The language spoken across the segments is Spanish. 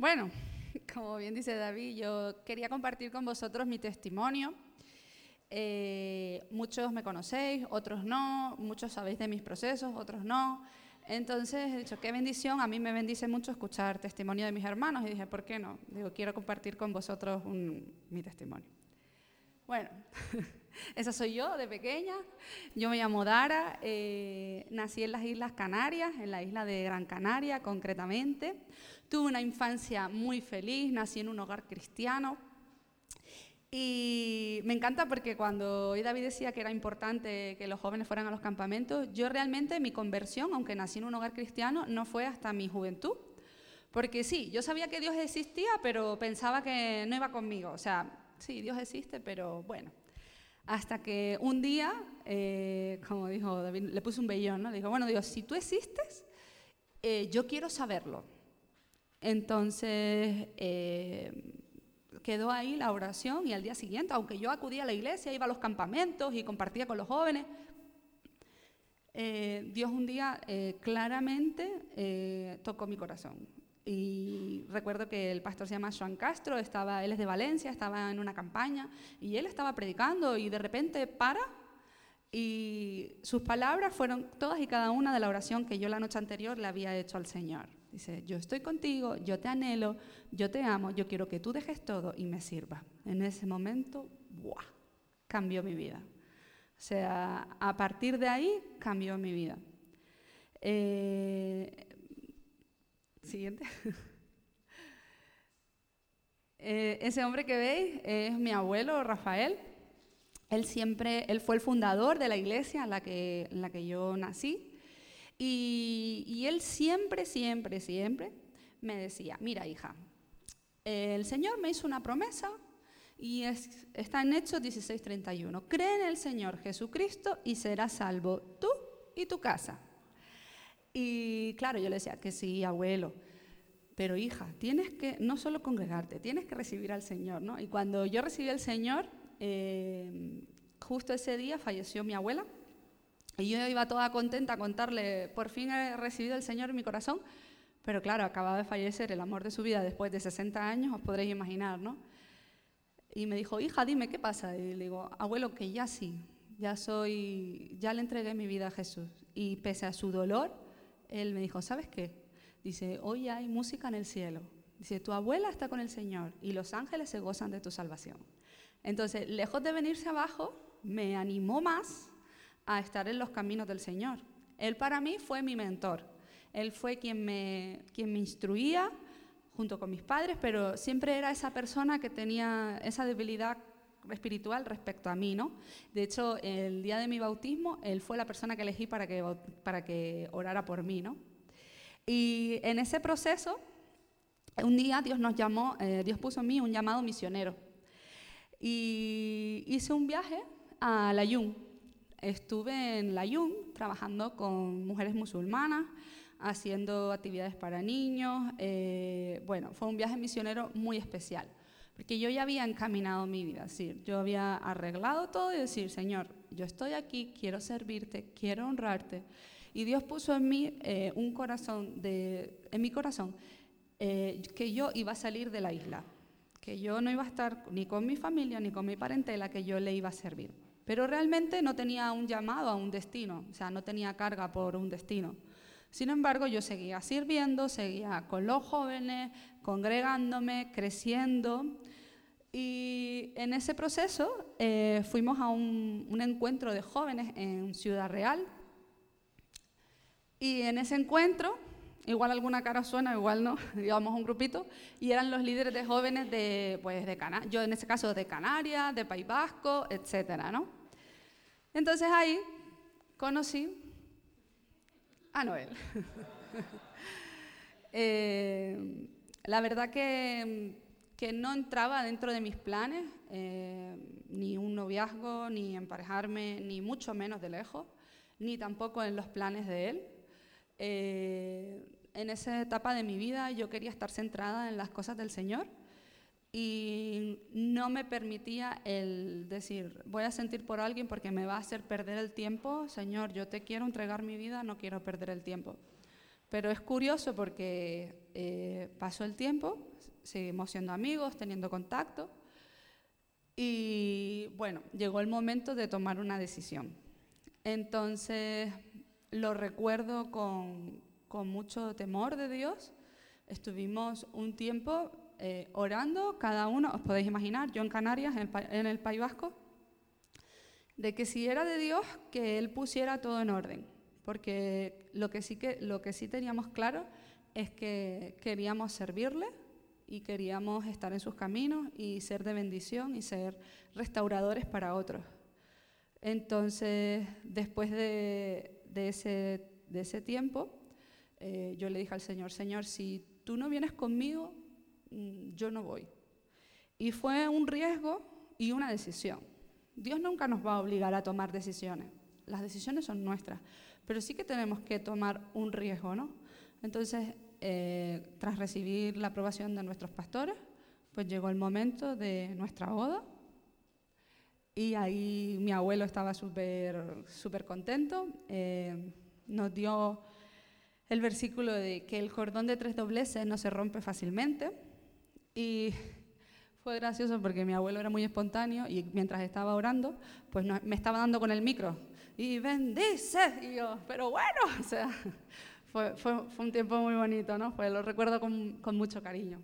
Bueno, como bien dice David, yo quería compartir con vosotros mi testimonio. Eh, muchos me conocéis, otros no, muchos sabéis de mis procesos, otros no. Entonces he dicho, qué bendición, a mí me bendice mucho escuchar testimonio de mis hermanos y dije, ¿por qué no? Digo, quiero compartir con vosotros mi testimonio. Bueno, esa soy yo de pequeña. Yo me llamo Dara, eh, nací en las Islas Canarias, en la isla de Gran Canaria concretamente. Tuve una infancia muy feliz, nací en un hogar cristiano. Y me encanta porque cuando hoy David decía que era importante que los jóvenes fueran a los campamentos, yo realmente mi conversión, aunque nací en un hogar cristiano, no fue hasta mi juventud. Porque sí, yo sabía que Dios existía, pero pensaba que no iba conmigo. O sea, sí, Dios existe, pero bueno. Hasta que un día, eh, como dijo David, le puse un vellón, ¿no? Dijo, bueno, Dios, si tú existes, eh, yo quiero saberlo. Entonces, eh, quedó ahí la oración y al día siguiente, aunque yo acudía a la iglesia, iba a los campamentos y compartía con los jóvenes, Dios un día claramente tocó mi corazón. Y recuerdo que el pastor se llama Joan Castro, estaba, él es de Valencia, estaba en una campaña y él estaba predicando y de repente para y sus palabras fueron todas y cada una de la oración que yo la noche anterior le había hecho al Señor. Dice, yo estoy contigo, yo te anhelo, yo te amo, yo quiero que tú dejes todo y me sirva. En ese momento, ¡buah! cambió mi vida. O sea, a partir de ahí cambió mi vida. Eh, Siguiente. Eh, ese hombre que veis es mi abuelo Rafael. Él siempre, él fue el fundador de la iglesia en la que, la que yo nací. Y, él siempre, siempre, siempre me decía, mira hija, el Señor me hizo una promesa y está en Hechos 16:31. Cree en el Señor Jesucristo y serás salvo tú y tu casa. Y claro, yo le decía que sí, abuelo, pero hija, tienes que no solo congregarte, tienes que recibir al Señor, ¿no? Y cuando yo recibí al Señor, eh, justo ese día falleció mi abuela, y yo iba toda contenta a contarle, por fin he recibido al Señor en mi corazón, pero claro, acababa de fallecer el amor de su vida después de 60 años, os podréis imaginar, ¿no? Y me dijo, hija, dime, ¿qué pasa? Y le digo, abuelo, que ya sí, ya soy, ya le entregué mi vida a Jesús. Y pese a su dolor, él me dijo, ¿sabes qué? Dice, hoy hay música en el cielo. Dice, tu abuela está con el Señor y los ángeles se gozan de tu salvación. Entonces, lejos de venirse abajo, me animó más a estar en los caminos del Señor. Él para mí fue mi mentor. Él fue quien me, quien me instruía junto con mis padres, pero siempre era esa persona que tenía esa debilidad espiritual respecto a mí, ¿no? De hecho, el día de mi bautismo, él fue la persona que elegí para que, para que orara por mí, ¿no? Y en ese proceso, un día Dios nos llamó, eh, Dios puso en mí un llamado misionero. Y hice un viaje a Layún. Estuve en Layún trabajando con mujeres musulmanas, haciendo actividades para niños. Eh, bueno, fue un viaje misionero muy especial. Porque yo ya había encaminado mi vida, decir, yo había arreglado todo y decir, Señor, yo estoy aquí, quiero servirte, quiero honrarte. Y Dios puso en mí eh, un corazón, de, en mi corazón, eh, que yo iba a salir de la isla, que yo no iba a estar ni con mi familia ni con mi parentela, que yo le iba a servir. Pero realmente no tenía un llamado a un destino, o sea, no tenía carga por un destino. Sin embargo, yo seguía sirviendo, seguía con los jóvenes, congregándome, creciendo. Y en ese proceso eh, fuimos a un, encuentro de jóvenes en Ciudad Real. Y en ese encuentro, igual alguna cara suena, igual no, digamos un grupito, y eran los líderes de jóvenes de, pues, de yo en ese caso de Canarias, de País Vasco, etcétera, ¿no? Entonces ahí conocí a Noel. eh, la verdad que, no entraba dentro de mis planes, eh, ni un noviazgo, ni emparejarme, ni mucho menos de lejos, ni tampoco en los planes de él. Eh, en esa etapa de mi vida yo quería estar centrada en las cosas del Señor y no me permitía el decir, voy a sentir por alguien porque me va a hacer perder el tiempo, Señor, yo te quiero entregar mi vida, no quiero perder el tiempo. Pero es curioso porque eh, pasó el tiempo, seguimos siendo amigos, teniendo contacto, y bueno, llegó el momento de tomar una decisión. Entonces, lo recuerdo con, con mucho temor de Dios. Estuvimos un tiempo eh, orando, cada uno, os podéis imaginar, yo en Canarias, en el, País Vasco, de que si era de Dios, que Él pusiera todo en orden. Porque lo que sí, que, lo que sí teníamos claro es que queríamos servirle, y queríamos estar en sus caminos y ser de bendición y ser restauradores para otros. Entonces, después de, ese, de ese, tiempo, eh, yo le dije al Señor, Señor, si tú no vienes conmigo, yo no voy. Y fue un riesgo y una decisión. Dios nunca nos va a obligar a tomar decisiones. Las decisiones son nuestras, pero sí que tenemos que tomar un riesgo, ¿no? Entonces, eh, tras recibir la aprobación de nuestros pastores, pues llegó el momento de nuestra boda y ahí mi abuelo estaba súper súper contento. Eh, nos dio el versículo de que el cordón de tres dobleces no se rompe fácilmente y fue gracioso porque mi abuelo era muy espontáneo y mientras estaba orando, pues me estaba dando con el micro y bendice y yo, pero bueno, o sea, fue, fue, fue, un tiempo muy bonito, ¿no? Pues lo recuerdo con, con mucho cariño.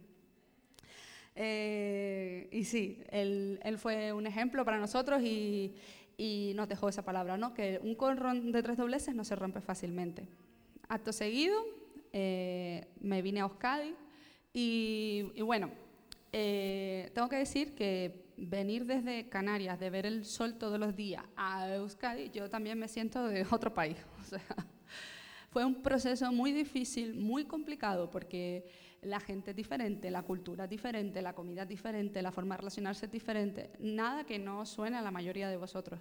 Eh, y sí, él, él, fue un ejemplo para nosotros y, y, nos dejó esa palabra, ¿no? Que un corrón de tres dobleces no se rompe fácilmente. Acto seguido, eh, me vine a Euskadi y, bueno, eh, tengo que decir que venir desde Canarias, de ver el sol todos los días a Euskadi, yo también me siento de otro país. Fue un proceso muy difícil, muy complicado, porque la gente es diferente, la cultura es diferente, la comida es diferente, la forma de relacionarse es diferente, nada que no suene a la mayoría de vosotros.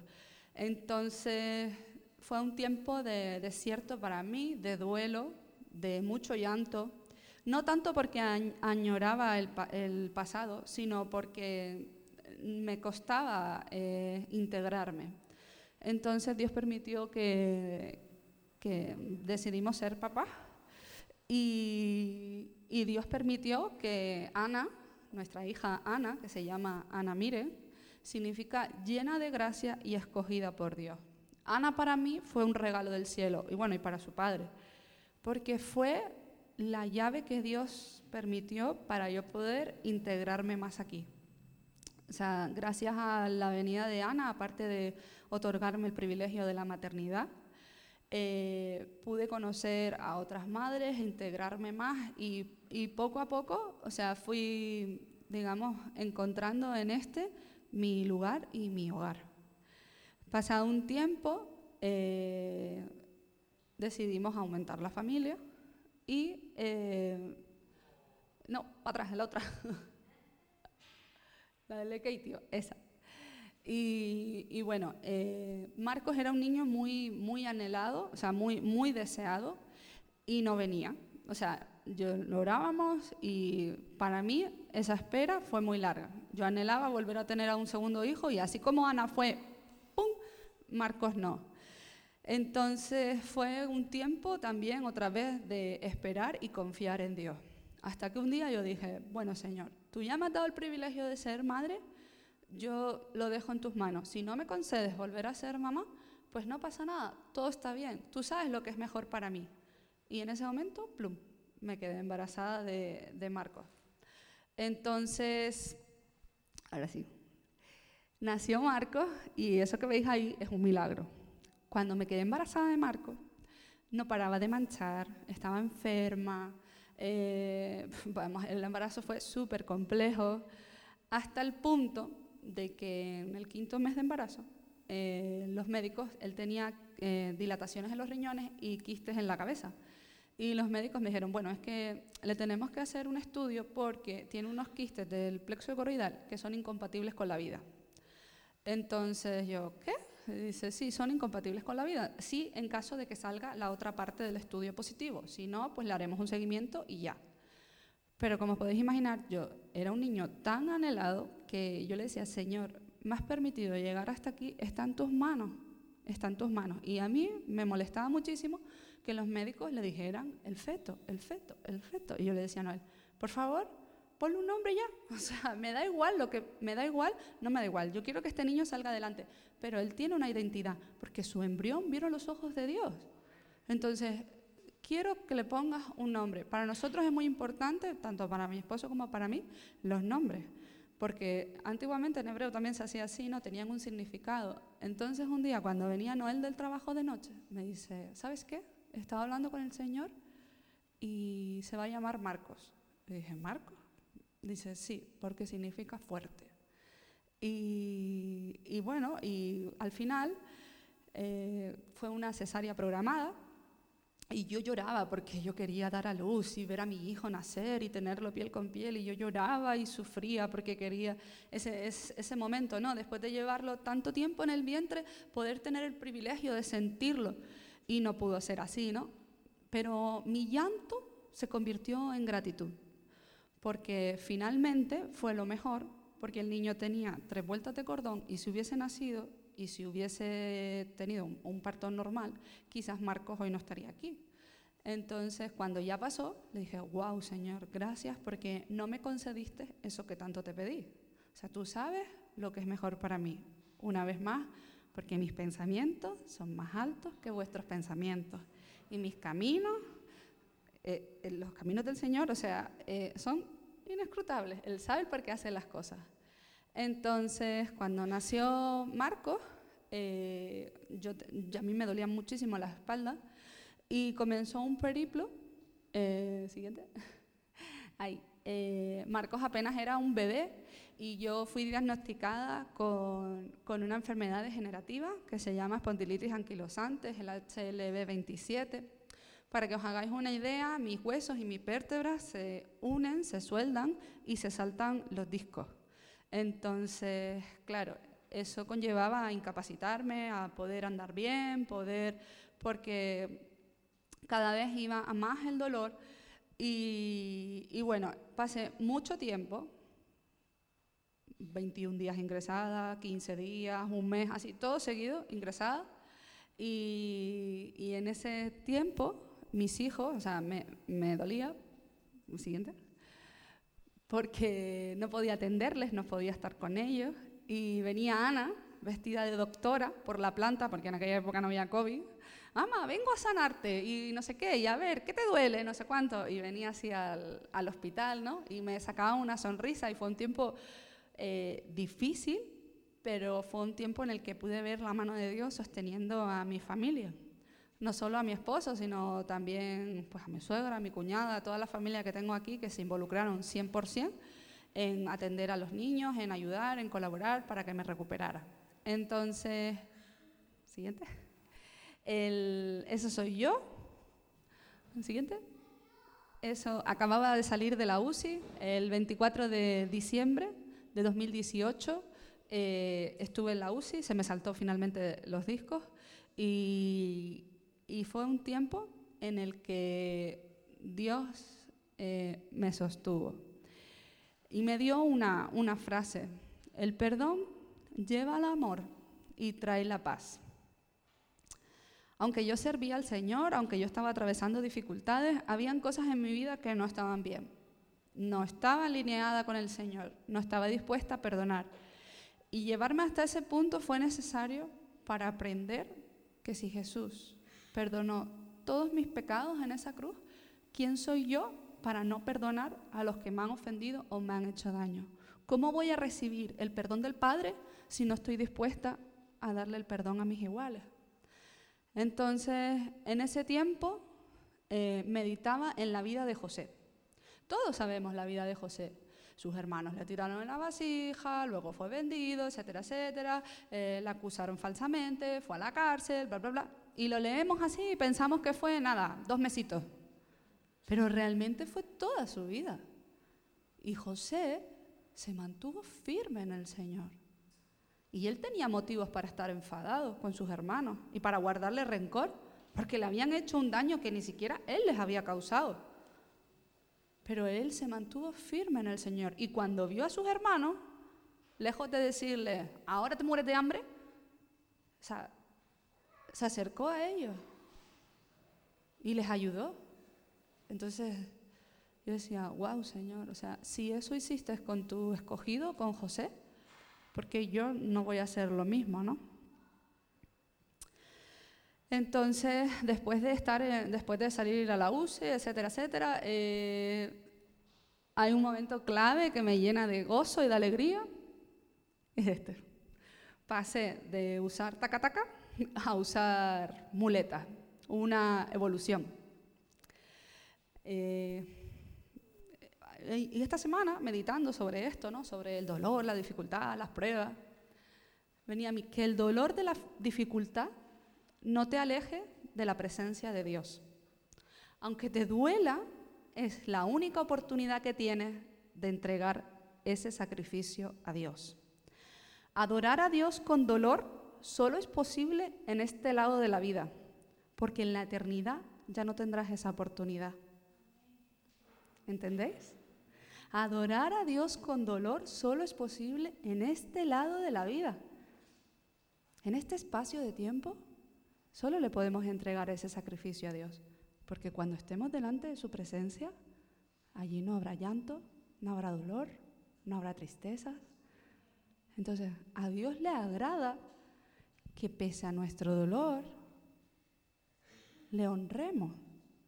Entonces, fue un tiempo de desierto para mí, de duelo, de mucho llanto, no tanto porque añoraba el, pasado, sino porque me costaba eh, integrarme. Entonces Dios permitió que, decidimos ser papá y, Dios permitió que Ana, nuestra hija Ana, que se llama Ana Mire, significa llena de gracia y escogida por Dios. Ana para mí fue un regalo del cielo y bueno, y para su padre, porque fue la llave que Dios permitió para yo poder integrarme más aquí. O sea, gracias a la venida de Ana, aparte de otorgarme el privilegio de la maternidad, eh, pude conocer a otras madres, integrarme más y, poco a poco, o sea, fui, digamos, encontrando en este mi lugar y mi hogar. Pasado un tiempo, eh, decidimos aumentar la familia y... Eh, no, para atrás, la otra. la del Keitio, esa. Y, bueno, eh, Marcos era un niño muy, muy anhelado, o sea, muy, muy deseado, y no venía. O sea, yo lo orábamos y para mí esa espera fue muy larga. Yo anhelaba volver a tener a un segundo hijo y así como Ana fue, ¡pum!, Marcos no. Entonces fue un tiempo también otra vez de esperar y confiar en Dios. Hasta que un día yo dije, bueno Señor, tú ya me has dado el privilegio de ser madre, yo lo dejo en tus manos. Si no me concedes volver a ser mamá, pues no pasa nada, todo está bien, tú sabes lo que es mejor para mí. Y en ese momento, plum, me quedé embarazada de, de Marcos. Entonces, ahora sí, nació Marcos y eso que veis ahí es un milagro. Cuando me quedé embarazada de Marcos, no paraba de manchar, estaba enferma, eh, el embarazo fue súper complejo, hasta el punto de que en el quinto mes de embarazo, eh, los médicos, él tenía eh, dilataciones en los riñones y quistes en la cabeza. Y los médicos me dijeron, bueno, es que le tenemos que hacer un estudio porque tiene unos quistes del plexo ecoroidal que son incompatibles con la vida. Entonces yo, ¿qué? Dice, sí, son incompatibles con la vida. Sí, en caso de que salga la otra parte del estudio positivo. Si no, pues le haremos un seguimiento y ya. Pero como podéis imaginar, yo era un niño tan anhelado que yo le decía, Señor, me has permitido llegar hasta aquí, está en tus manos, está en tus manos. Y a mí me molestaba muchísimo que los médicos le dijeran el feto, el feto, el feto. Y yo le decía a Noel, por favor, ponle un nombre ya. O sea, me da igual, lo que me da igual, no me da igual. Yo quiero que este niño salga adelante. Pero él tiene una identidad, porque su embrión vieron los ojos de Dios. Entonces, quiero que le pongas un nombre. Para nosotros es muy importante, tanto para mi esposo como para mí, los nombres. Porque antiguamente en hebreo también se hacía así, ¿no? Tenían un significado. Entonces un día cuando venía Noel del trabajo de noche, me dice, ¿sabes qué? Estaba hablando con el Señor y se va a llamar Marcos. Le dije, ¿Marcos? Dice, sí, porque significa fuerte. Y, bueno, y al final eh, fue una cesárea programada y yo lloraba porque yo quería dar a luz y ver a mi hijo nacer y tenerlo piel con piel. Y yo lloraba y sufría porque quería ese, ese, momento, ¿no? Después de llevarlo tanto tiempo en el vientre, poder tener el privilegio de sentirlo. Y no pudo ser así, ¿no? Pero mi llanto se convirtió en gratitud. Porque finalmente fue lo mejor, porque el niño tenía tres vueltas de cordón y si hubiese nacido y si hubiese tenido un, parto normal, quizás Marcos hoy no estaría aquí. Entonces, cuando ya pasó, le dije, wow, Señor, gracias porque no me concediste eso que tanto te pedí. O sea, tú sabes lo que es mejor para mí. Una vez más, porque mis pensamientos son más altos que vuestros pensamientos. Y mis caminos, eh, eh, los caminos del Señor, o sea, eh, son inescrutables. Él sabe por qué hace las cosas. Entonces, cuando nació Marcos, eh, yo, a mí me dolía muchísimo la espalda y comenzó un periplo. Eh, siguiente. Ahí. Eh, Marcos apenas era un bebé y yo fui diagnosticada con, con, una enfermedad degenerativa que se llama espondilitis anquilosante, el HLB27. Para que os hagáis una idea, mis huesos y mis vértebras se unen, se sueldan y se saltan los discos. Entonces, claro, eso conllevaba a incapacitarme, a poder andar bien, poder, porque cada vez iba a más el dolor. Y, bueno, pasé mucho tiempo, 21 días ingresada, 15 días, un mes, así, todo seguido ingresada. Y, en ese tiempo, mis hijos, o sea, me, me dolía, siguiente, porque no podía atenderles, no podía estar con ellos. Y venía Ana, vestida de doctora, por la planta, porque en aquella época no había COVID. Ama, vengo a sanarte y no sé qué, y a ver, ¿qué te duele? No sé cuánto. Y venía así al, al hospital, ¿no? Y me sacaba una sonrisa y fue un tiempo eh, difícil, pero fue un tiempo en el que pude ver la mano de Dios sosteniendo a mi familia no solo a mi esposo, sino también pues, a mi suegra, a mi cuñada, a toda la familia que tengo aquí que se involucraron 100% en atender a los niños, en ayudar, en colaborar para que me recuperara. Entonces, siguiente. eso soy yo. Siguiente. Eso, acababa de salir de la UCI el 24 de diciembre de 2018. Eh, estuve en la UCI, se me saltó finalmente los discos y y fue un tiempo en el que Dios eh, me sostuvo. Y me dio una, una frase, el perdón lleva al amor y trae la paz. Aunque yo servía al Señor, aunque yo estaba atravesando dificultades, habían cosas en mi vida que no estaban bien. No estaba alineada con el Señor, no estaba dispuesta a perdonar. Y llevarme hasta ese punto fue necesario para aprender que si Jesús perdonó todos mis pecados en esa cruz, ¿quién soy yo para no perdonar a los que me han ofendido o me han hecho daño? ¿Cómo voy a recibir el perdón del Padre si no estoy dispuesta a darle el perdón a mis iguales? Entonces, en ese tiempo eh, meditaba en la vida de José. Todos sabemos la vida de José. Sus hermanos le tiraron en la vasija, luego fue vendido, etcétera, etcétera. Eh, le acusaron falsamente, fue a la cárcel, bla, bla, bla y lo leemos así y pensamos que fue nada, dos mesitos. Pero realmente fue toda su vida. Y José se mantuvo firme en el Señor. Y él tenía motivos para estar enfadado con sus hermanos y para guardarle rencor, porque le habían hecho un daño que ni siquiera él les había causado. Pero él se mantuvo firme en el Señor. Y cuando vio a sus hermanos, lejos de decirle, ahora te mueres de hambre, o sea, se acercó a ellos y les ayudó. Entonces yo decía, wow, Señor, o sea, si eso hiciste con tu escogido, con José, porque yo no voy a hacer lo mismo, ¿no? Entonces, después de estar, después de salir a la UCI, etcétera, etcétera, eh, hay un momento clave que me llena de gozo y de alegría, es este. Pasé de usar taca-taca a usar muleta, una evolución. Eh, y esta semana, meditando sobre esto, ¿no? sobre el dolor, la dificultad, las pruebas, venía a mí que el dolor de la dificultad no te aleje de la presencia de Dios. Aunque te duela, es la única oportunidad que tienes de entregar ese sacrificio a Dios. Adorar a Dios con dolor solo es posible en este lado de la vida, porque en la eternidad ya no tendrás esa oportunidad. ¿Entendéis? Adorar a Dios con dolor solo es posible en este lado de la vida. En este espacio de tiempo solo le podemos entregar ese sacrificio a Dios. Porque cuando estemos delante de su presencia, allí no habrá llanto, no habrá dolor, no habrá tristezas. Entonces, a Dios le agrada que pese a nuestro dolor, le honremos.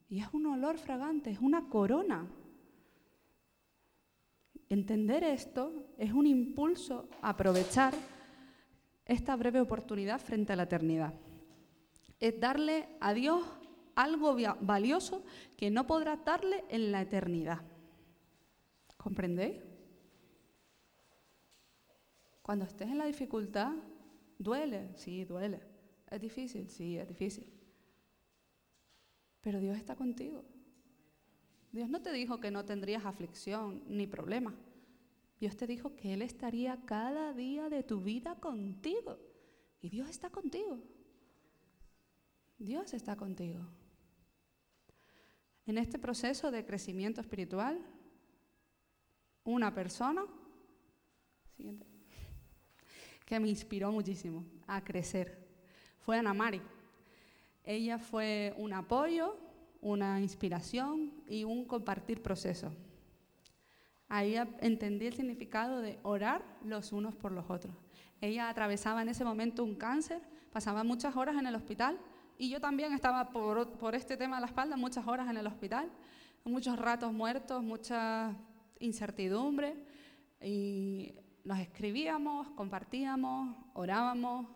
Y es un olor fragante, es una corona. Entender esto es un impulso a aprovechar esta breve oportunidad frente a la eternidad. Es darle a Dios algo valioso que no podrá darle en la eternidad. ¿Comprendéis? Cuando estés en la dificultad, duele, sí, duele. Es difícil, sí, es difícil. Pero Dios está contigo. Dios no te dijo que no tendrías aflicción ni problema. Dios te dijo que Él estaría cada día de tu vida contigo. Y Dios está contigo. Dios está contigo. En este proceso de crecimiento espiritual, una persona que me inspiró muchísimo a crecer fue Ana Mari. Ella fue un apoyo, una inspiración y un compartir proceso. Ahí entendí el significado de orar los unos por los otros. Ella atravesaba en ese momento un cáncer, pasaba muchas horas en el hospital y yo también estaba por, por este tema de la espalda muchas horas en el hospital, muchos ratos muertos, mucha incertidumbre y nos escribíamos, compartíamos, orábamos.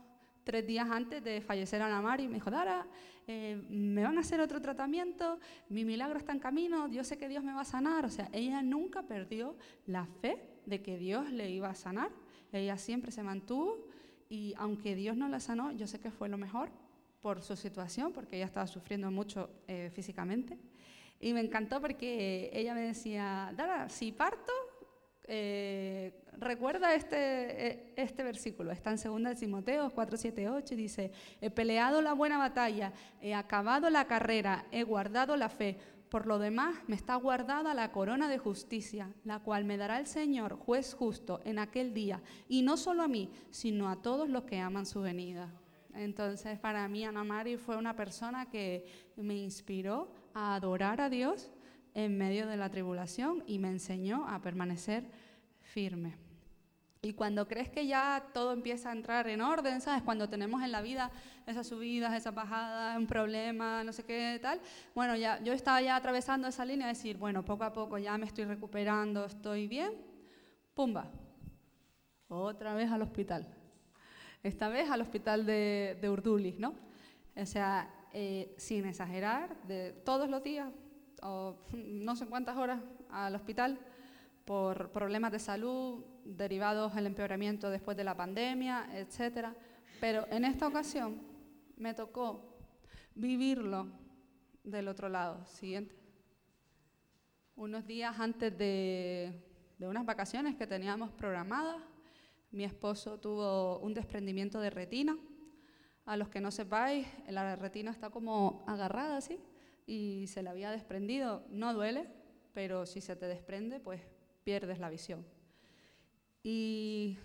Tres días antes de fallecer Ana Mari me dijo, Dara, eh, me van a hacer otro tratamiento, mi milagro está en camino, yo sé que Dios me va a sanar. O sea, ella nunca perdió la fe de que Dios le iba a sanar. Ella siempre se mantuvo y aunque Dios no la sanó, yo sé que fue lo mejor por su situación, porque ella estaba sufriendo mucho eh, físicamente. Y me encantó porque ella me decía, Dara, si parto, eh, recuerda este, e, este versículo, está en 2 Timoteo 4, 7, 8, y dice, he peleado la buena batalla, he acabado la carrera, he guardado la fe, por lo demás me está guardada la corona de justicia, la cual me dará el Señor, juez justo, en aquel día, y no solo a mí, sino a todos los que aman su venida. Entonces, para mí, Ana Mari fue una persona que me inspiró a adorar a Dios en medio de la tribulación y me enseñó a permanecer firme. Y cuando crees que ya todo empieza a entrar en orden, ¿sabes? Cuando tenemos en la vida esas subidas, esas bajadas, un problema, no sé qué tal, bueno, ya, yo estaba ya atravesando esa línea de decir, bueno, poco a poco ya me estoy recuperando, estoy bien, pumba, otra vez al hospital. Esta vez al hospital de, de Urduliz, ¿no? O sea, eh, sin exagerar, de todos los días, o no sé cuántas horas al hospital por problemas de salud derivados del empeoramiento después de la pandemia, etc. Pero en esta ocasión me tocó vivirlo del otro lado. Siguiente. Unos días antes de, de unas vacaciones que teníamos programadas, mi esposo tuvo un desprendimiento de retina. A los que no sepáis, la retina está como agarrada así y se le había desprendido. No duele, pero si se te desprende, pues pierdes la visión. Y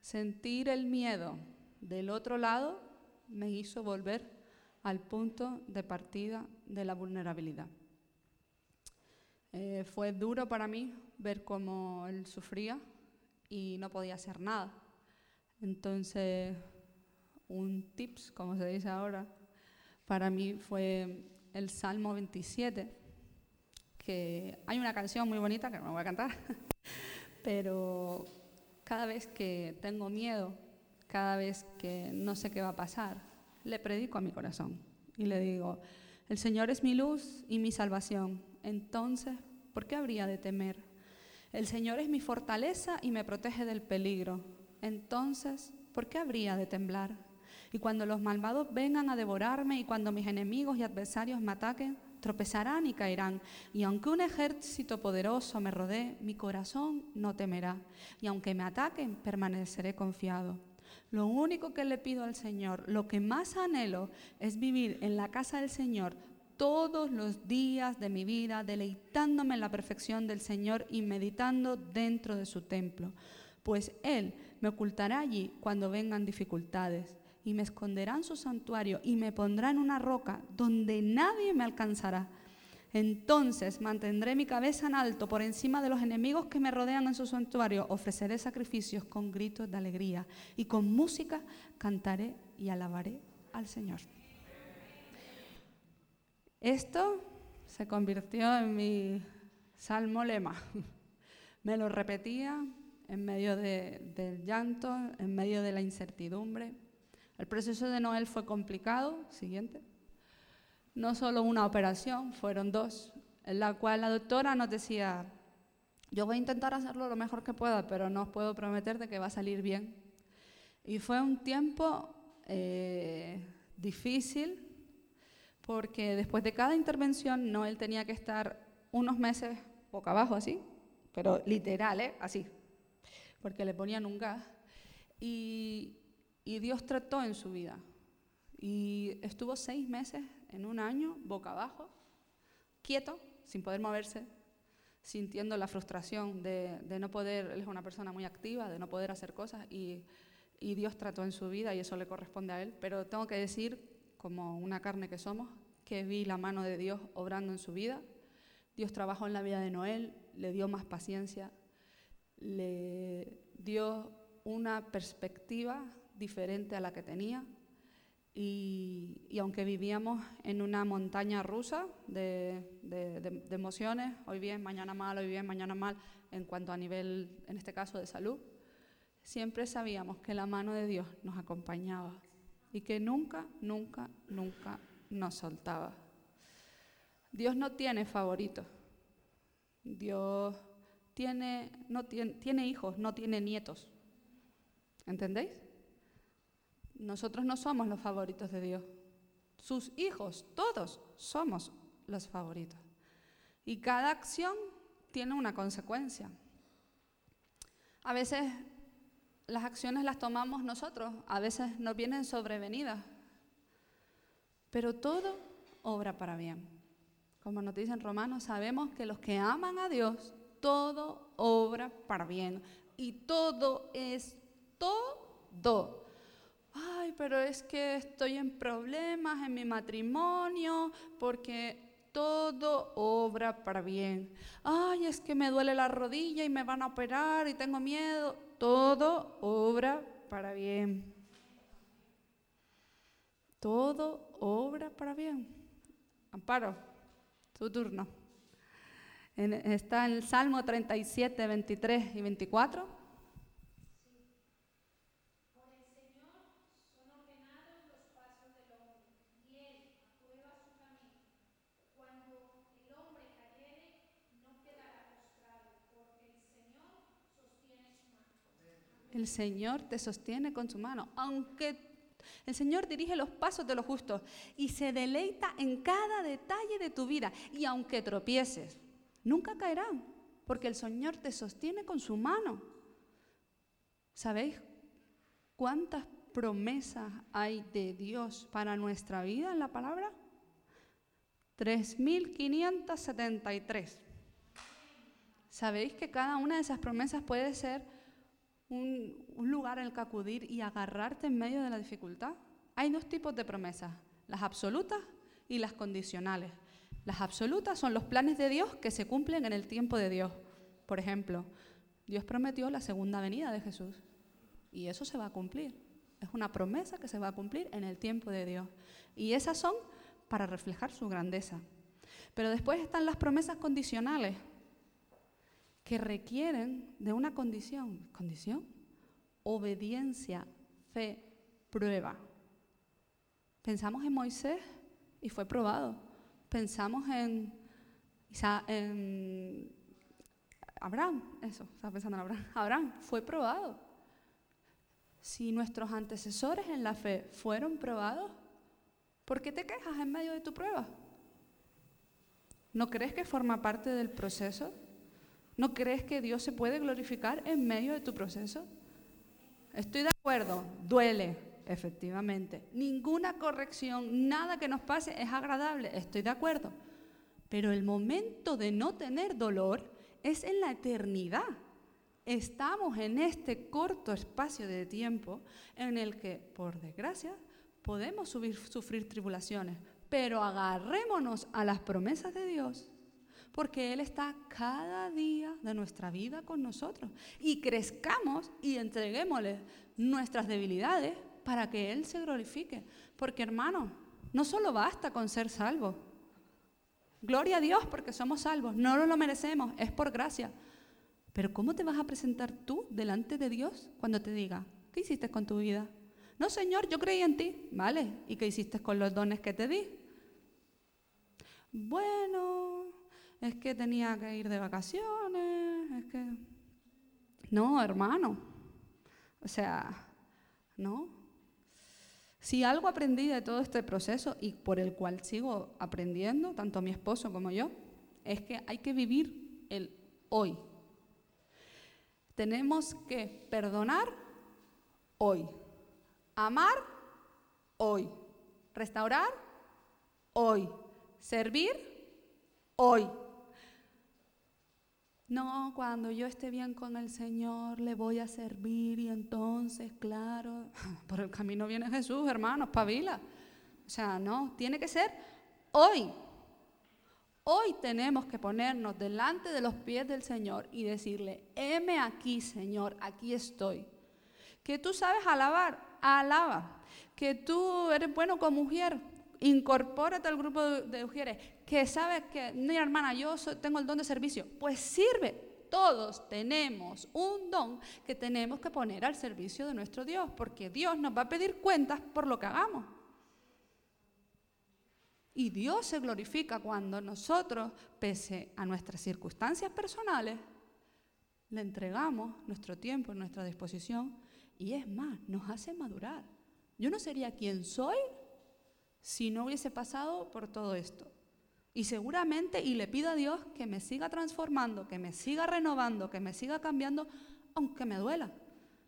sentir el miedo del otro lado me hizo volver al punto de partida de la vulnerabilidad. Eh, fue duro para mí ver cómo él sufría y no podía hacer nada. Entonces, un tips, como se dice ahora, para mí fue el Salmo 27, hay una canción muy bonita que no voy a cantar, pero cada vez que tengo miedo, cada vez que no sé qué va a pasar, le predico a mi corazón y le digo, el Señor es mi luz y mi salvación, entonces, ¿por qué habría de temer? El Señor es mi fortaleza y me protege del peligro, entonces, ¿por qué habría de temblar? Y cuando los malvados vengan a devorarme y cuando mis enemigos y adversarios me ataquen, tropezarán y caerán. Y aunque un ejército poderoso me rodee, mi corazón no temerá. Y aunque me ataquen, permaneceré confiado. Lo único que le pido al Señor, lo que más anhelo, es vivir en la casa del Señor todos los días de mi vida, deleitándome en la perfección del Señor y meditando dentro de su templo. Pues Él me ocultará allí cuando vengan dificultades y me esconderá en su santuario y me pondrá en una roca donde nadie me alcanzará. Entonces mantendré mi cabeza en alto por encima de los enemigos que me rodean en su santuario. Ofreceré sacrificios con gritos de alegría y con música cantaré y alabaré al Señor. Esto se convirtió en mi salmo lema. Me lo repetía en medio del llanto, en medio de la incertidumbre. El proceso de Noel fue complicado, siguiente no solo una operación, fueron dos, en la cual la doctora nos decía, yo voy a intentar hacerlo lo mejor que pueda, pero no os puedo prometer de que va a salir bien. Y fue un tiempo eh, difícil, porque después de cada intervención, Noel tenía que estar unos meses boca abajo así, pero literal, ¿eh? así, porque le ponían un gas. Y, y Dios trató en su vida. Y estuvo seis meses en un año, boca abajo, quieto, sin poder moverse, sintiendo la frustración de, no poder, él es una persona muy activa, de no poder hacer cosas y, y Dios trató en su vida y eso le corresponde a él. Pero tengo que decir, como una carne que somos, que vi la mano de Dios obrando en su vida. Dios trabajó en la vida de Noel, le dio más paciencia, le dio una perspectiva diferente a la que tenía y, aunque vivíamos en una montaña rusa de, emociones, hoy bien, mañana mal, hoy bien, mañana mal, en cuanto a nivel, en este caso, de salud, siempre sabíamos que la mano de Dios nos acompañaba y que nunca, nunca, nunca nos soltaba. Dios no tiene favoritos. Dios tiene, no tiene, tiene hijos, no tiene nietos. ¿Entendéis? Nosotros no somos los favoritos de Dios. Sus hijos, todos somos los favoritos. Y cada acción tiene una consecuencia. A veces las acciones las tomamos nosotros, a veces nos vienen sobrevenidas, pero todo obra para bien. Como nos dicen romanos, sabemos que los que aman a Dios, todo obra para bien. Y todo es todo pero es que estoy en problemas en mi matrimonio porque todo obra para bien. Ay, es que me duele la rodilla y me van a operar y tengo miedo. Todo obra para bien. Todo obra para bien. Amparo, tu turno. está en el Salmo 37, 23 y 24. El Señor te sostiene con su mano, aunque el Señor dirige los pasos de los justos y se deleita en cada detalle de tu vida. Y aunque tropieces, nunca caerán, porque el Señor te sostiene con su mano. ¿Sabéis cuántas promesas hay de Dios para nuestra vida en la palabra? 3.573. ¿Sabéis que cada una de esas promesas puede ser un, lugar en el que acudir y agarrarte en medio de la dificultad. Hay dos tipos de promesas. las absolutas y las condicionales. Las absolutas son los planes de Dios que se cumplen en el tiempo de Dios. Por ejemplo, Dios prometió la segunda venida de Jesús y eso se va a cumplir. Es una promesa que se va a cumplir en el tiempo de Dios. Y esas son para reflejar su grandeza. Pero después están las promesas condicionales que requieren de una condición. ¿Condición? Obediencia, fe, prueba. Pensamos en Moisés y fue probado. Pensamos en, en Abraham, eso, estaba pensando en Abraham. Abraham fue probado. Si nuestros antecesores en la fe fueron probados, ¿por qué te quejas en medio de tu prueba? ¿No crees que forma parte del proceso? ¿No crees que Dios se puede glorificar en medio de tu proceso? Estoy de acuerdo, duele, efectivamente. Ninguna corrección, nada que nos pase es agradable, estoy de acuerdo. Pero el momento de no tener dolor es en la eternidad. Estamos en este corto espacio de tiempo en el que, por desgracia, podemos sufrir tribulaciones, pero agarrémonos a las promesas de Dios, porque Él está cada día de nuestra vida con nosotros. Y crezcamos y entreguémosle nuestras debilidades para que Él se glorifique. Porque hermano, no solo basta con ser salvos. Gloria a Dios porque somos salvos, no lo merecemos, es por gracia. Pero ¿cómo te vas a presentar tú delante de Dios cuando te diga, ¿qué hiciste con tu vida? No, Señor, yo creí en ti. Vale, ¿y qué hiciste con los dones que te di? Bueno, es que tenía que ir de vacaciones, es que... No, hermano. O sea, no. Si algo aprendí de todo este proceso y por el cual sigo aprendiendo, tanto mi esposo como yo, es que hay que vivir el hoy. Tenemos que perdonar hoy, amar hoy, restaurar hoy, servir hoy. No, cuando yo esté bien con el Señor, le voy a servir y entonces, claro, por el camino viene Jesús, hermanos, pavila. O sea, no, tiene que ser hoy. Hoy tenemos que ponernos delante de los pies del Señor y decirle, heme aquí, Señor, aquí estoy. Que tú sabes alabar, alaba. Que tú eres bueno como mujer, incorpórate al grupo de mujeres, que sabes que, mira hermana, yo tengo el don de servicio, pues sirve. Todos tenemos un don que tenemos que poner al servicio de nuestro Dios, porque Dios nos va a pedir cuentas por lo que hagamos. Y Dios se glorifica cuando nosotros, pese a nuestras circunstancias personales, le entregamos nuestro tiempo, nuestra disposición, y es más, nos hace madurar. Yo no sería quien soy si no hubiese pasado por todo esto. Y seguramente, y le pido a Dios que me siga transformando, que me siga renovando, que me siga cambiando, aunque me duela.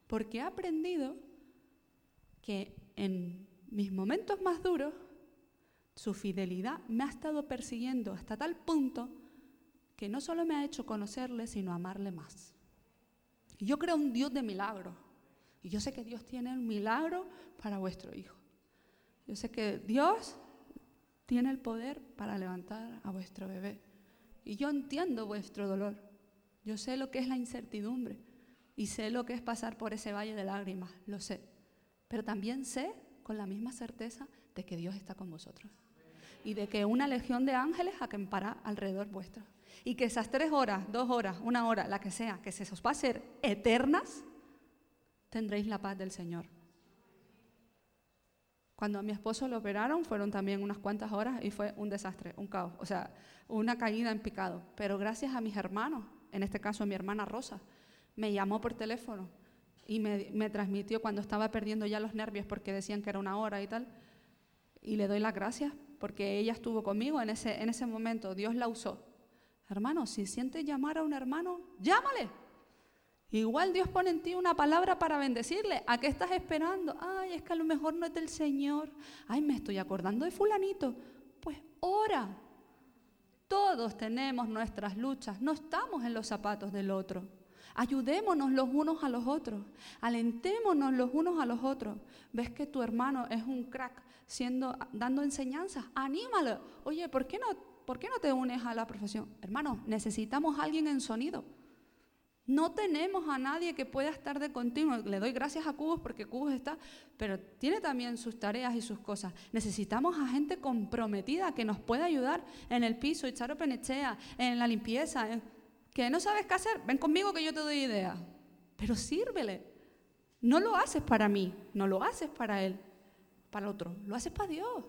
Porque he aprendido que en mis momentos más duros, su fidelidad me ha estado persiguiendo hasta tal punto que no solo me ha hecho conocerle, sino amarle más. Y yo creo un Dios de milagros. Y yo sé que Dios tiene un milagro para vuestro hijo. Yo sé que Dios tiene el poder para levantar a vuestro bebé. Y yo entiendo vuestro dolor. Yo sé lo que es la incertidumbre y sé lo que es pasar por ese valle de lágrimas, lo sé. Pero también sé con la misma certeza de que Dios está con vosotros y de que una legión de ángeles acampará alrededor vuestro. Y que esas tres horas, dos horas, una hora, la que sea, que se os va a ser eternas, tendréis la paz del Señor. Cuando a mi esposo lo operaron fueron también unas cuantas horas y fue un desastre, un caos, o sea, una caída en picado. Pero gracias a mis hermanos, en este caso a mi hermana Rosa, me llamó por teléfono y me, transmitió cuando estaba perdiendo ya los nervios porque decían que era una hora y tal. Y le doy las gracias porque ella estuvo conmigo en ese, en ese momento, Dios la usó. Hermano, si sientes llamar a un hermano, llámale. Igual Dios pone en ti una palabra para bendecirle. ¿A qué estás esperando? Ay, es que a lo mejor no es del Señor. Ay, me estoy acordando de fulanito. Pues ora. Todos tenemos nuestras luchas. No estamos en los zapatos del otro. Ayudémonos los unos a los otros, alentémonos los unos a los otros. Ves que tu hermano es un crack siendo, dando enseñanzas, anímalo. Oye, ¿por qué no, por qué no te unes a la profesión? Hermano, necesitamos alguien en sonido. No tenemos a nadie que pueda estar de continuo. Le doy gracias a Cubos porque Cubos está, pero tiene también sus tareas y sus cosas. Necesitamos a gente comprometida que nos pueda ayudar en el piso, echar penechea, en la limpieza. Que no sabes qué hacer, ven conmigo que yo te doy idea. Pero sírvele. No lo haces para mí, no lo haces para él, para otro, lo haces para Dios.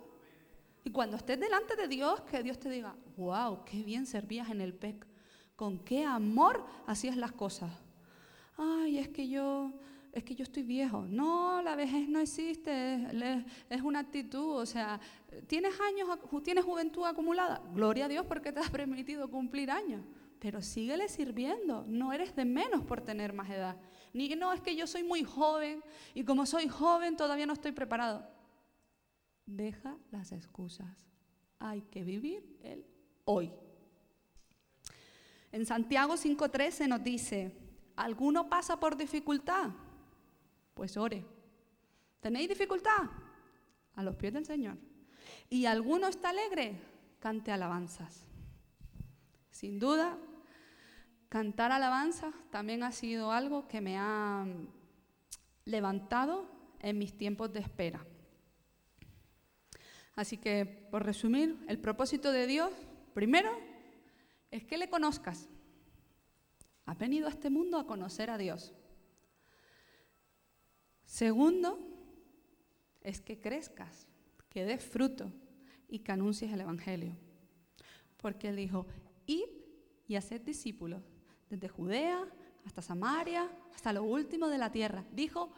Y cuando estés delante de Dios, que Dios te diga, wow, qué bien servías en el PEC con qué amor hacías las cosas. Ay, es que yo, es que yo estoy viejo. No, la vejez no existe, es, una actitud. O sea, ¿tienes años, tienes juventud acumulada? Gloria a Dios porque te has permitido cumplir años. Pero síguele sirviendo, no eres de menos por tener más edad. Ni no, es que yo soy muy joven y como soy joven todavía no estoy preparado. Deja las excusas. Hay que vivir el hoy. En Santiago 5:13 nos dice, ¿alguno pasa por dificultad? Pues ore. ¿Tenéis dificultad? A los pies del Señor. ¿Y alguno está alegre? Cante alabanzas. Sin duda, cantar alabanzas también ha sido algo que me ha levantado en mis tiempos de espera. Así que, por resumir, el propósito de Dios, primero, es que le conozcas. Has venido a este mundo a conocer a Dios. Segundo, es que crezcas, que des fruto y que anuncies el Evangelio. Porque Él dijo, id y haced discípulos, desde Judea hasta Samaria, hasta lo último de la tierra. Dijo,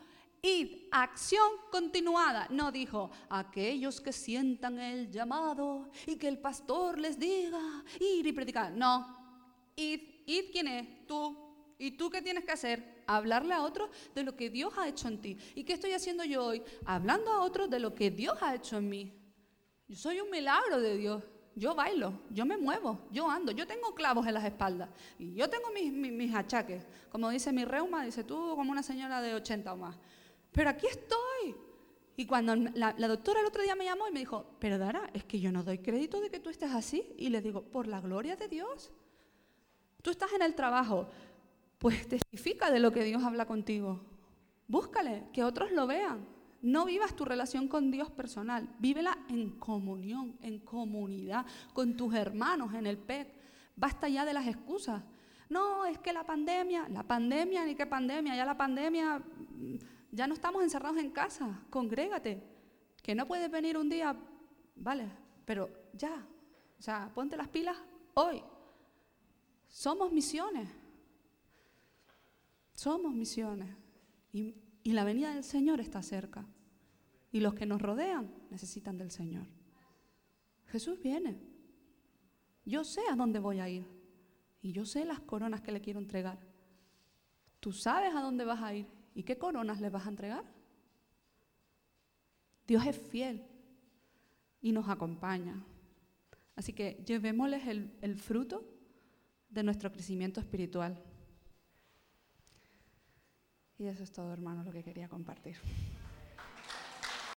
id, acción continuada. No dijo, aquellos que sientan el llamado y que el pastor les diga, ir y predicar. No, id, id quién es, tú. ¿Y tú qué tienes que hacer? Hablarle a otros de lo que Dios ha hecho en ti. ¿Y qué estoy haciendo yo hoy? Hablando a otros de lo que Dios ha hecho en mí. Yo soy un milagro de Dios. Yo bailo, yo me muevo, yo ando, yo tengo clavos en las espaldas y yo tengo mis, mis, mis achaques. Como dice mi reuma, dice tú como una señora de 80 o más pero aquí estoy. Y cuando la, doctora el otro día me llamó y me dijo, pero Dara, es que yo no doy crédito de que tú estés así. Y le digo, por la gloria de Dios. Tú estás en el trabajo, pues testifica de lo que Dios habla contigo. Búscale, que otros lo vean. No vivas tu relación con Dios personal, vívela en comunión, en comunidad, con tus hermanos en el PEC. Basta ya de las excusas. No, es que la pandemia, la pandemia, ni qué pandemia, ya la pandemia ya no estamos encerrados en casa, congrégate. Que no puedes venir un día, vale, pero ya. O sea, ponte las pilas hoy. Somos misiones. Somos misiones. Y, y la venida del Señor está cerca. Y los que nos rodean necesitan del Señor. Jesús viene. Yo sé a dónde voy a ir. Y yo sé las coronas que le quiero entregar. Tú sabes a dónde vas a ir ¿Y qué coronas les vas a entregar? Dios es fiel y nos acompaña. Así que llevémosles el, el fruto de nuestro crecimiento espiritual. Y eso es todo, hermano, lo que quería compartir.